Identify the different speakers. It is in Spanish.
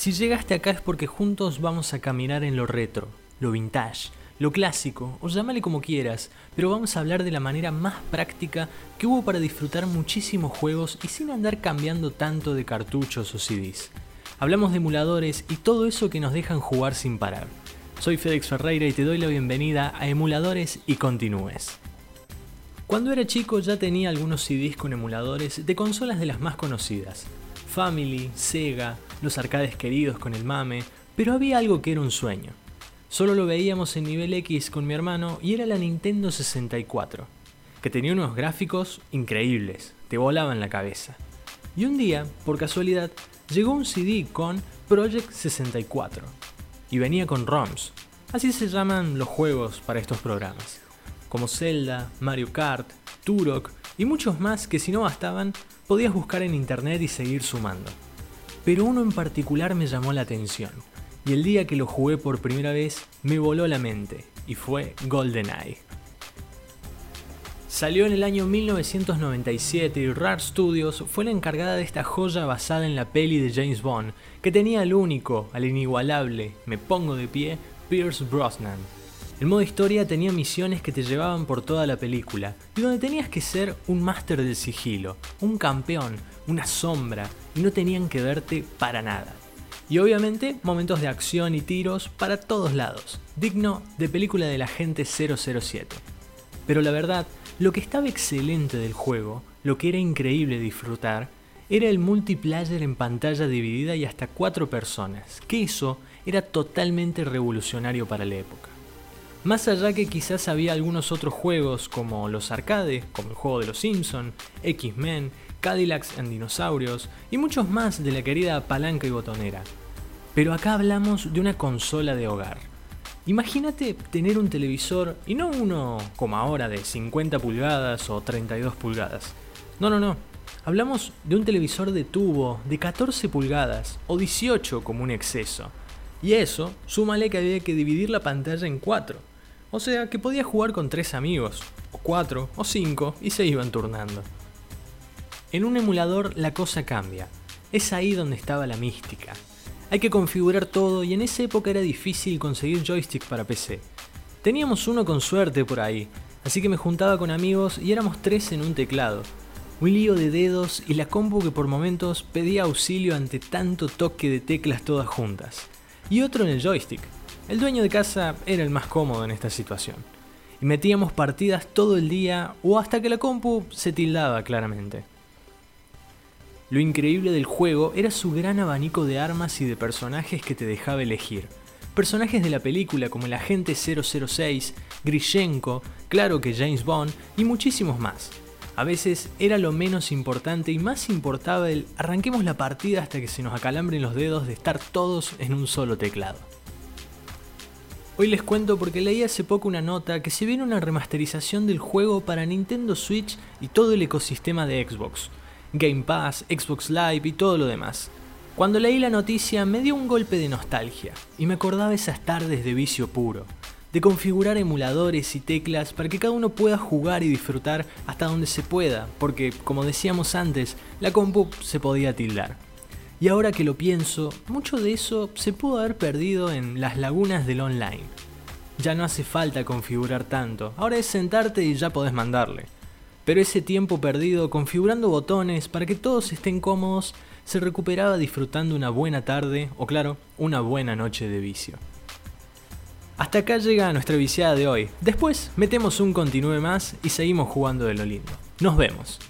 Speaker 1: Si llegaste acá es porque juntos vamos a caminar en lo retro, lo vintage, lo clásico, o llámale como quieras, pero vamos a hablar de la manera más práctica que hubo para disfrutar muchísimos juegos y sin andar cambiando tanto de cartuchos o CDs. Hablamos de emuladores y todo eso que nos dejan jugar sin parar. Soy Fedex Ferreira y te doy la bienvenida a Emuladores y Continúes. Cuando era chico ya tenía algunos CDs con emuladores de consolas de las más conocidas. Family, Sega, los arcades queridos con el mame, pero había algo que era un sueño. Solo lo veíamos en nivel X con mi hermano y era la Nintendo 64, que tenía unos gráficos increíbles, te volaban la cabeza. Y un día, por casualidad, llegó un CD con Project 64 y venía con ROMs. Así se llaman los juegos para estos programas, como Zelda, Mario Kart, Turok y muchos más que si no bastaban, podías buscar en internet y seguir sumando. Pero uno en particular me llamó la atención, y el día que lo jugué por primera vez me voló la mente, y fue GoldenEye. Salió en el año 1997 y Rare Studios fue la encargada de esta joya basada en la peli de James Bond, que tenía al único, al inigualable, me pongo de pie, Pierce Brosnan. El modo historia tenía misiones que te llevaban por toda la película, y donde tenías que ser un máster del sigilo, un campeón, una sombra, y no tenían que verte para nada. Y obviamente momentos de acción y tiros para todos lados, digno de película del agente 007. Pero la verdad, lo que estaba excelente del juego, lo que era increíble disfrutar, era el multiplayer en pantalla dividida y hasta cuatro personas, que eso era totalmente revolucionario para la época. Más allá que quizás había algunos otros juegos como los arcades, como el juego de los Simpson, X-Men, Cadillacs en dinosaurios y muchos más de la querida palanca y botonera. Pero acá hablamos de una consola de hogar Imagínate tener un televisor, y no uno como ahora de 50 pulgadas o 32 pulgadas. No, no, no. Hablamos de un televisor de tubo de 14 pulgadas o 18 como un exceso. Y eso, súmale que había que dividir la pantalla en 4. O sea que podía jugar con 3 amigos, o 4, o 5, y se iban turnando. En un emulador la cosa cambia. Es ahí donde estaba la mística, hay que configurar todo y en esa época era difícil conseguir joystick para PC. Teníamos uno con suerte por ahí, así que me juntaba con amigos y éramos tres en un teclado. Un lío de dedos y la compu que por momentos pedía auxilio ante tanto toque de teclas todas juntas. Y otro en el joystick. El dueño de casa era el más cómodo en esta situación. Y metíamos partidas todo el día o hasta que la compu se tildaba claramente. Lo increíble del juego era su gran abanico de armas y de personajes que te dejaba elegir. Personajes de la película como el agente 006, Grishenko, claro que James Bond y muchísimos más. A veces era lo menos importante y más importaba el arranquemos la partida hasta que se nos acalambren los dedos de estar todos en un solo teclado. Hoy les cuento porque leí hace poco una nota que se viene una remasterización del juego para Nintendo Switch y todo el ecosistema de Xbox. Game Pass, Xbox Live y todo lo demás. Cuando leí la noticia me dio un golpe de nostalgia y me acordaba esas tardes de vicio puro, de configurar emuladores y teclas para que cada uno pueda jugar y disfrutar hasta donde se pueda, porque como decíamos antes, la compu se podía tildar. Y ahora que lo pienso, mucho de eso se pudo haber perdido en las lagunas del online. Ya no hace falta configurar tanto, ahora es sentarte y ya podés mandarle pero ese tiempo perdido configurando botones para que todos estén cómodos se recuperaba disfrutando una buena tarde o claro, una buena noche de vicio. Hasta acá llega nuestra viciada de hoy. Después metemos un continúe más y seguimos jugando de lo lindo. Nos vemos.